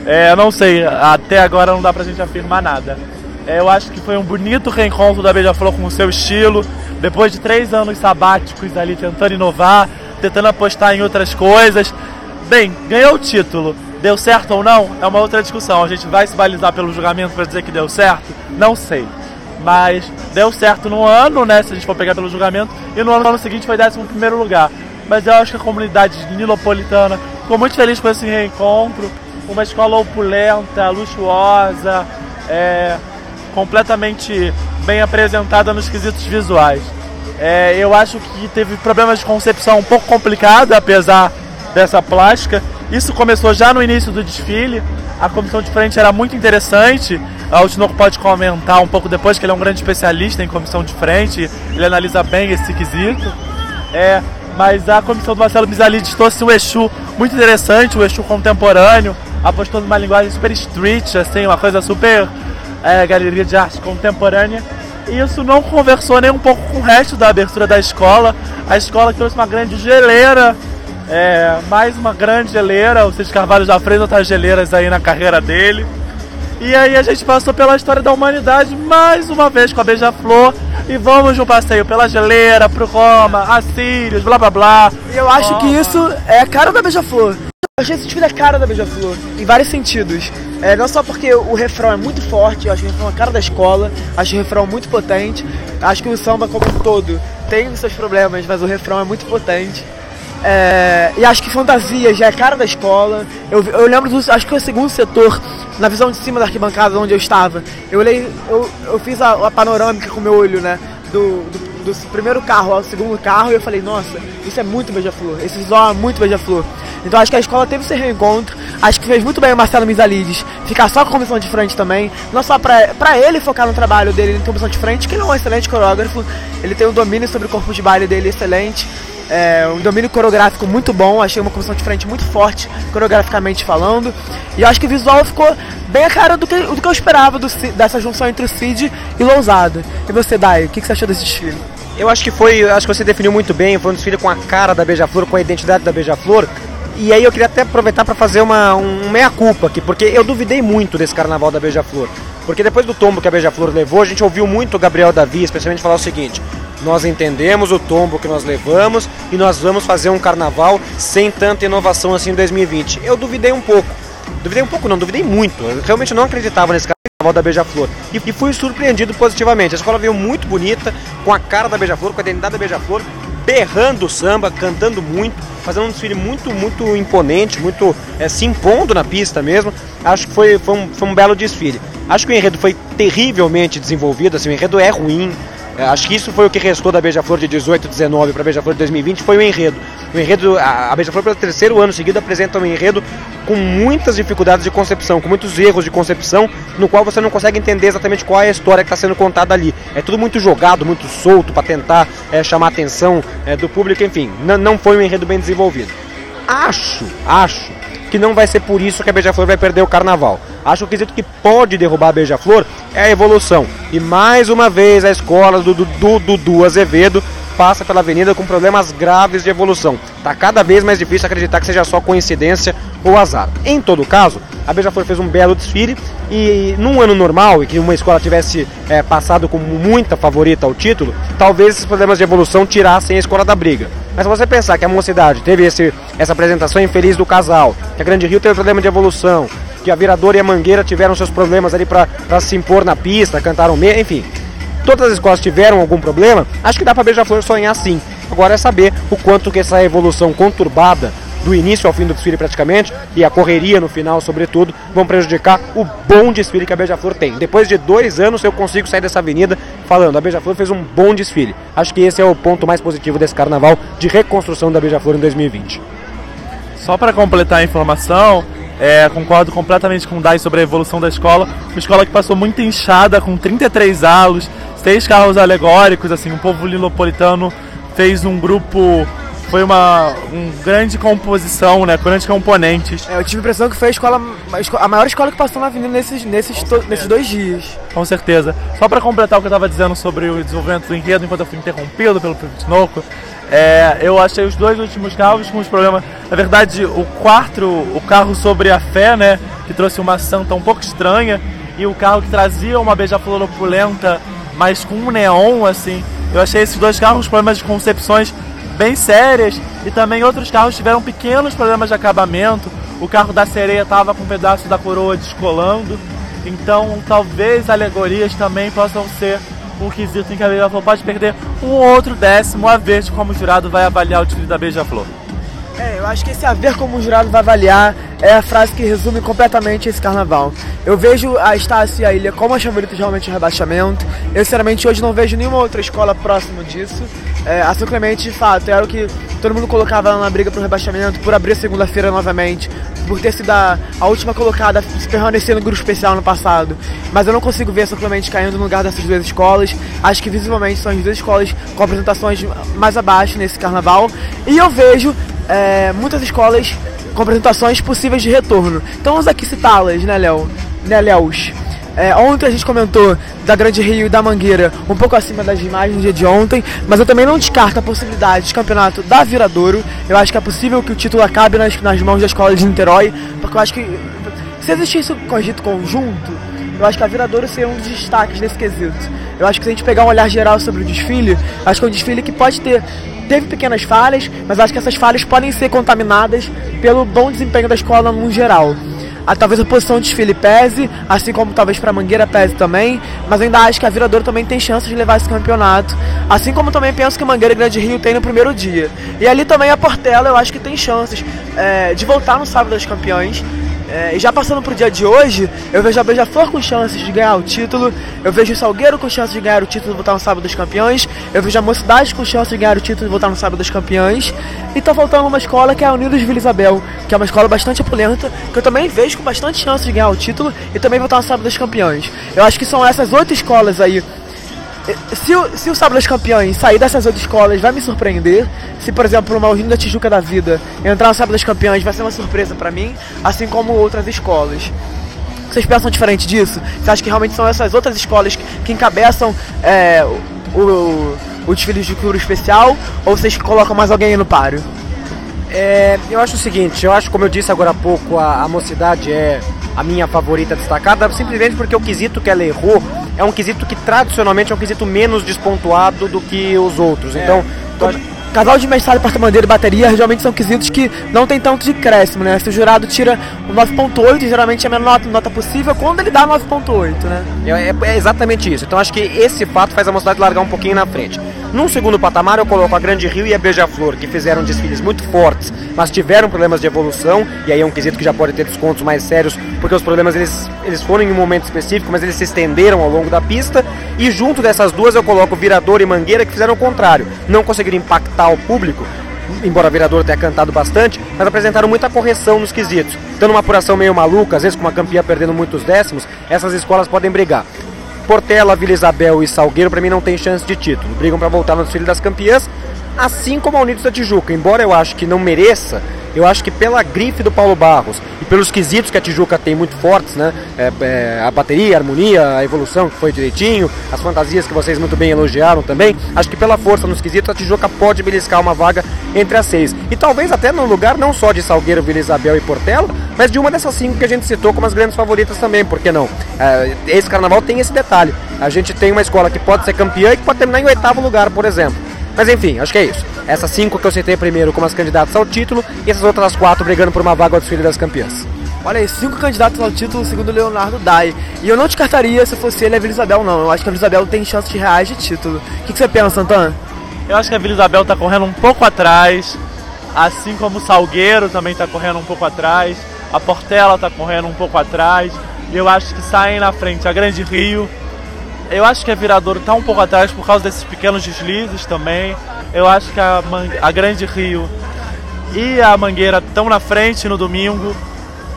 É, não sei, até agora não dá pra gente afirmar nada. É, eu acho que foi um bonito reencontro da Beija-Flor com o seu estilo, depois de três anos sabáticos ali tentando inovar, tentando apostar em outras coisas, Bem, ganhou o título. Deu certo ou não? É uma outra discussão. A gente vai se balizar pelo julgamento para dizer que deu certo? Não sei. Mas deu certo no ano, né? Se a gente for pegar pelo julgamento. E no ano seguinte foi 11 primeiro lugar. Mas eu acho que a comunidade nilopolitana ficou muito feliz com esse reencontro. Uma escola opulenta, luxuosa, é, completamente bem apresentada nos quesitos visuais. É, eu acho que teve problemas de concepção um pouco complicado, apesar dessa plástica. Isso começou já no início do desfile. A comissão de frente era muito interessante. O Tinoco pode comentar um pouco depois, que ele é um grande especialista em comissão de frente. Ele analisa bem esse quesito. É, mas a comissão do Marcelo Bizalides trouxe um Exu muito interessante, o Exu contemporâneo, apostou numa linguagem super street, assim, uma coisa super é, galeria de arte contemporânea. E isso não conversou nem um pouco com o resto da abertura da escola. A escola trouxe uma grande geleira é, mais uma grande geleira, o Cid Carvalho já fez outras geleiras aí na carreira dele. E aí a gente passou pela história da humanidade mais uma vez com a Beija-Flor. E vamos de um passeio pela geleira, pro Roma, Assírios, blá blá blá. E eu acho que isso é a cara da Beija-Flor. Eu achei esse desfile a cara da Beija-Flor, em vários sentidos. É, não só porque o refrão é muito forte, eu acho que o refrão é a cara da escola, acho o refrão muito potente. Acho que o samba como um todo tem seus problemas, mas o refrão é muito potente. É, e acho que fantasia já é cara da escola. Eu, eu lembro do. Acho que o segundo setor, na visão de cima da arquibancada onde eu estava. Eu olhei, eu, eu fiz a, a panorâmica com o meu olho, né? Do, do, do, primeiro carro ao segundo carro e eu falei, nossa, isso é muito beija-flor. Esse visual é muito beija-flor. Então acho que a escola teve esse reencontro. Acho que fez muito bem o Marcelo Misalides ficar só com a comissão de frente também. Não só pra, pra ele focar no trabalho dele em comissão de frente, que ele é um excelente coreógrafo. Ele tem um domínio sobre o corpo de baile dele excelente. É, um domínio coreográfico muito bom, achei uma comissão de frente muito forte, coreograficamente falando. E acho que o visual ficou bem a cara do que, do que eu esperava do, dessa junção entre o Cid e Lousada. E você, Dai, o que, que você achou desse desfile? Eu acho que foi, acho que você definiu muito bem, foi um desfile com a cara da Beija-Flor, com a identidade da Beija-Flor. E aí eu queria até aproveitar para fazer uma, um meia-culpa aqui, porque eu duvidei muito desse carnaval da Beija-Flor. Porque depois do tombo que a Beija-Flor levou, a gente ouviu muito o Gabriel Davi, especialmente, falar o seguinte: nós entendemos o tombo que nós levamos e nós vamos fazer um carnaval sem tanta inovação assim em 2020. Eu duvidei um pouco. Duvidei um pouco, não, duvidei muito. Eu realmente não acreditava nesse carnaval da Beija-Flor. E, e, fui surpreendido positivamente. A escola veio muito bonita, com a cara da Beija-Flor, com a identidade da Beija-Flor, berrando samba, cantando muito, fazendo um desfile muito, muito imponente, muito é, se impondo na pista mesmo. Acho que foi, foi, um, foi um belo desfile. Acho que o enredo foi terrivelmente desenvolvido, assim, o enredo é ruim, acho que isso foi o que restou da Beija-Flor de 18, 19 para a Beija-Flor de 2020, foi o enredo. O enredo, a, a Beija-Flor pelo terceiro ano seguido apresenta um enredo com muitas dificuldades de concepção, com muitos erros de concepção, no qual você não consegue entender exatamente qual é a história que está sendo contada ali. É tudo muito jogado, muito solto para tentar é, chamar a atenção é, do público, enfim, não foi um enredo bem desenvolvido. Acho, acho que não vai ser por isso que a Beija-Flor vai perder o carnaval. Acho que o quesito que pode derrubar a Beija-Flor é a evolução. E mais uma vez a escola do Dudu Dudu Azevedo passa pela avenida com problemas graves de evolução. Está cada vez mais difícil acreditar que seja só coincidência ou azar. Em todo caso, a Beija-Flor fez um belo desfile e num ano normal, e que uma escola tivesse é, passado como muita favorita ao título, talvez esses problemas de evolução tirassem a escola da briga. Mas se você pensar que a mocidade teve esse, essa apresentação infeliz do casal, que a Grande Rio teve problema de evolução, que a Viradora e a Mangueira tiveram seus problemas ali para se impor na pista, cantaram meio, enfim, todas as escolas tiveram algum problema, acho que dá para Beija-Flor sonhar sim. Agora é saber o quanto que essa evolução conturbada do início ao fim do desfile praticamente e a correria no final, sobretudo, vão prejudicar o bom desfile que a Beija-Flor tem. Depois de dois anos eu consigo sair dessa avenida falando, a Beija-Flor fez um bom desfile. Acho que esse é o ponto mais positivo desse carnaval de reconstrução da Beija-Flor em 2020. Só para completar a informação, é, concordo completamente com o Dai sobre a evolução da escola. Uma escola que passou muito inchada, com 33 alos, seis carros alegóricos, assim, o povo lilopolitano fez um grupo foi uma um grande composição, né? Com grandes componentes. É, eu tive a impressão que foi a escola, a maior escola que passou na avenida nesses, nesses, to, nesses dois dias. Com certeza. Só para completar o que eu estava dizendo sobre o desenvolvimento do enredo, enquanto eu fui interrompido pelo Tinoco, é, eu achei os dois últimos carros com os problemas. Na verdade, o quarto, o carro sobre a fé, né? Que trouxe uma santa um pouco estranha, e o carro que trazia uma beija-flor opulenta mas com um neon, assim. Eu achei esses dois carros problemas de concepções bem sérias e também outros carros tiveram pequenos problemas de acabamento. O carro da sereia estava com um pedaço da coroa descolando. Então, talvez alegorias também possam ser um quesito em que a Beija-Flor pode perder um outro décimo a ver de como o jurado vai avaliar o time da Beija-Flor. É, eu acho que esse a ver como o jurado vai avaliar é a frase que resume completamente esse carnaval. Eu vejo a Estácio e a Ilha como as favoritas realmente de rebaixamento. Eu, sinceramente, hoje não vejo nenhuma outra escola próximo disso. É, a São Clemente, de fato, era o que todo mundo colocava na briga pro rebaixamento, por abrir segunda-feira novamente, por ter sido a, a última colocada, se permanecer no grupo especial no passado. Mas eu não consigo ver a São Clemente caindo no lugar dessas duas escolas. Acho que visivelmente são as duas escolas com apresentações mais abaixo nesse carnaval. E eu vejo é, muitas escolas com apresentações possíveis de retorno. Então vamos aqui citá-las, né, Léo? Né, Léos? É, ontem a gente comentou da Grande Rio e da Mangueira um pouco acima das imagens no dia de ontem, mas eu também não descarto a possibilidade de campeonato da Viradouro. Eu acho que é possível que o título acabe nas, nas mãos da escola de Niterói, porque eu acho que se existisse um cogito conjunto, eu acho que a Viradouro seria um dos destaques desse quesito. Eu acho que se a gente pegar um olhar geral sobre o desfile, acho que é um desfile que pode ter teve pequenas falhas, mas acho que essas falhas podem ser contaminadas pelo bom desempenho da escola no geral. Ah, talvez a posição de desfile pese, assim como talvez para Mangueira pese também, mas ainda acho que a Viradouro também tem chance de levar esse campeonato, assim como também penso que Mangueira e Grande Rio tem no primeiro dia. E ali também a Portela eu acho que tem chances é, de voltar no sábado dos campeões, é, já passando pro dia de hoje, eu vejo a Beija-Flor com chances de ganhar o título, eu vejo o Salgueiro com chances de ganhar o título e voltar no Sábado dos Campeões, eu vejo a Mocidade com chances de ganhar o título e voltar no Sábado dos Campeões, e tá faltando uma escola que é a Unidos Vila Isabel, que é uma escola bastante opulenta, que eu também vejo com bastante chances de ganhar o título e também voltar no Sábado dos Campeões. Eu acho que são essas oito escolas aí se o, se o Sábado dos Campeões sair dessas outras escolas, vai me surpreender. Se, por exemplo, o Malrinho da Tijuca da Vida entrar no Sábado dos Campeões, vai ser uma surpresa para mim, assim como outras escolas. Vocês pensam diferente disso? Você acha que realmente são essas outras escolas que, que encabeçam é, o, o, o desfile de cura especial? Ou vocês colocam mais alguém no páreo? É, eu acho o seguinte, eu acho, como eu disse agora há pouco, a, a mocidade é a minha favorita destacada, simplesmente porque o quesito que ela errou é um quesito que tradicionalmente é um quesito menos despontuado do que os outros. É. Então, então casal de mestrado, porta-bandeira e bateria geralmente são quesitos que não tem tanto de crescimento, né? Se o jurado tira o 9.8, geralmente é a menor nota, nota possível quando ele dá 9.8, né? É, é, é, exatamente isso. Então acho que esse fato faz a mocidade largar um pouquinho na frente. Num segundo patamar, eu coloco a Grande Rio e a Beija-Flor, que fizeram desfiles muito fortes, mas tiveram problemas de evolução, e aí é um quesito que já pode ter descontos mais sérios, porque os problemas eles, eles foram em um momento específico, mas eles se estenderam ao longo da pista. E junto dessas duas, eu coloco Virador e Mangueira, que fizeram o contrário, não conseguiram impactar o público, embora Virador tenha cantado bastante, mas apresentaram muita correção nos quesitos. Dando uma apuração meio maluca, às vezes com uma campeã perdendo muitos décimos, essas escolas podem brigar. Portela, Vila Isabel e Salgueiro, para mim, não tem chance de título. Brigam para voltar no desfile das campeãs, assim como a Unidos da Tijuca. Embora eu acho que não mereça, eu acho que pela grife do Paulo Barros e pelos quesitos que a Tijuca tem muito fortes, né? É, é, a bateria, a harmonia, a evolução que foi direitinho, as fantasias que vocês muito bem elogiaram também. Acho que pela força nos quesitos a Tijuca pode beliscar uma vaga entre as seis. E talvez até no lugar não só de Salgueiro, Vila Isabel e Portela, mas de uma dessas cinco que a gente citou como as grandes favoritas também, por que não? É, esse carnaval tem esse detalhe. A gente tem uma escola que pode ser campeã e que pode terminar em oitavo lugar, por exemplo. Mas enfim, acho que é isso. Essas cinco que eu citei primeiro como as candidatas ao título e essas outras quatro brigando por uma vaga ao desfile das campeãs. Olha aí, cinco candidatos ao título segundo Leonardo Dai. E eu não descartaria se fosse ele a Vila Isabel, não. Eu acho que a Vila Isabel tem chances reais de título. O que, que você pensa, Antônio? Eu acho que a Vila Isabel está correndo um pouco atrás, assim como o Salgueiro também está correndo um pouco atrás, a Portela está correndo um pouco atrás. Eu acho que saem na frente a Grande Rio, eu acho que a Viradouro está um pouco atrás por causa desses pequenos deslizes também. Eu acho que a, a Grande Rio e a Mangueira estão na frente no domingo.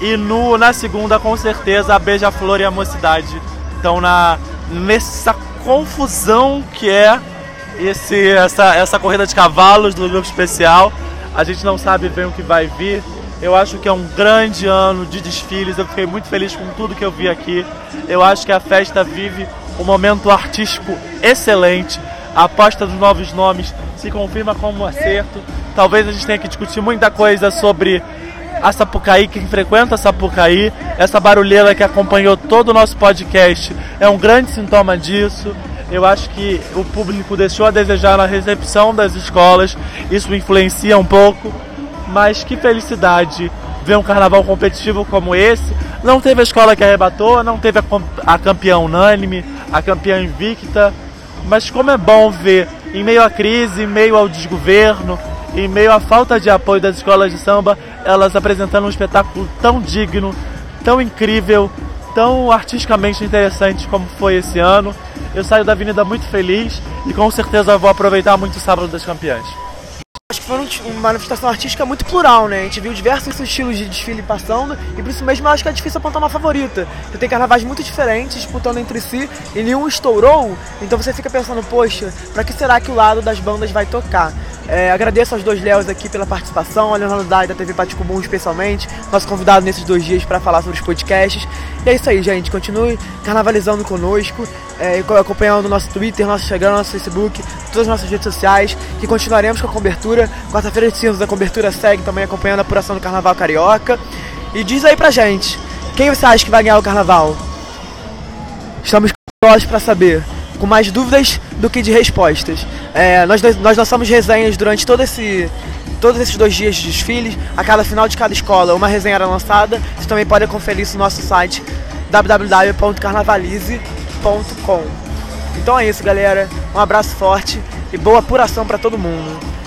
E no, na segunda, com certeza, a Beija-Flor e a Mocidade estão na, nessa confusão que é esse, essa, essa corrida de cavalos do grupo especial. A gente não sabe bem o que vai vir. Eu acho que é um grande ano de desfiles. Eu fiquei muito feliz com tudo que eu vi aqui. Eu acho que a festa vive um momento artístico excelente. A aposta dos novos nomes se confirma como um acerto. Talvez a gente tenha que discutir muita coisa sobre a Sapucaí, quem frequenta a Sapucaí, essa barulheira que acompanhou todo o nosso podcast é um grande sintoma disso. Eu acho que o público deixou a desejar na recepção das escolas, isso influencia um pouco, mas que felicidade ver um carnaval competitivo como esse. Não teve a escola que arrebatou, não teve a, a campeã unânime, a campeã invicta, mas como é bom ver, em meio à crise, em meio ao desgoverno, em meio à falta de apoio das escolas de samba, elas apresentando um espetáculo tão digno, tão incrível, tão artisticamente interessante como foi esse ano. Eu saio da avenida muito feliz e com certeza vou aproveitar muito o sábado das campeãs. Acho que foi uma manifestação artística muito plural, né? A gente viu diversos estilos de desfile passando e por isso mesmo eu acho que é difícil apontar uma favorita. Você tem carnavais muito diferentes disputando entre si e nenhum estourou, então você fica pensando, poxa, pra que será que o lado das bandas vai tocar? É, agradeço aos dois Léos aqui pela participação, a Leonardo Dai da TV Pátio Comum especialmente, nosso convidado nesses dois dias para falar sobre os podcasts. E é isso aí, gente. Continue carnavalizando conosco, é, acompanhando nosso Twitter, nosso Instagram, nosso Facebook, todas as nossas redes sociais, que continuaremos com a cobertura. Quarta-feira de cinzas a cobertura segue também acompanhando a apuração do Carnaval Carioca. E diz aí pra gente, quem você acha que vai ganhar o Carnaval? Estamos curiosos para saber com mais dúvidas do que de respostas. É, nós, nós lançamos resenhas durante todo esse, todos esses dois dias de desfiles. A cada final de cada escola, uma resenha era lançada. Você também pode conferir isso no nosso site www.carnavalize.com. Então é isso, galera. Um abraço forte e boa apuração para todo mundo.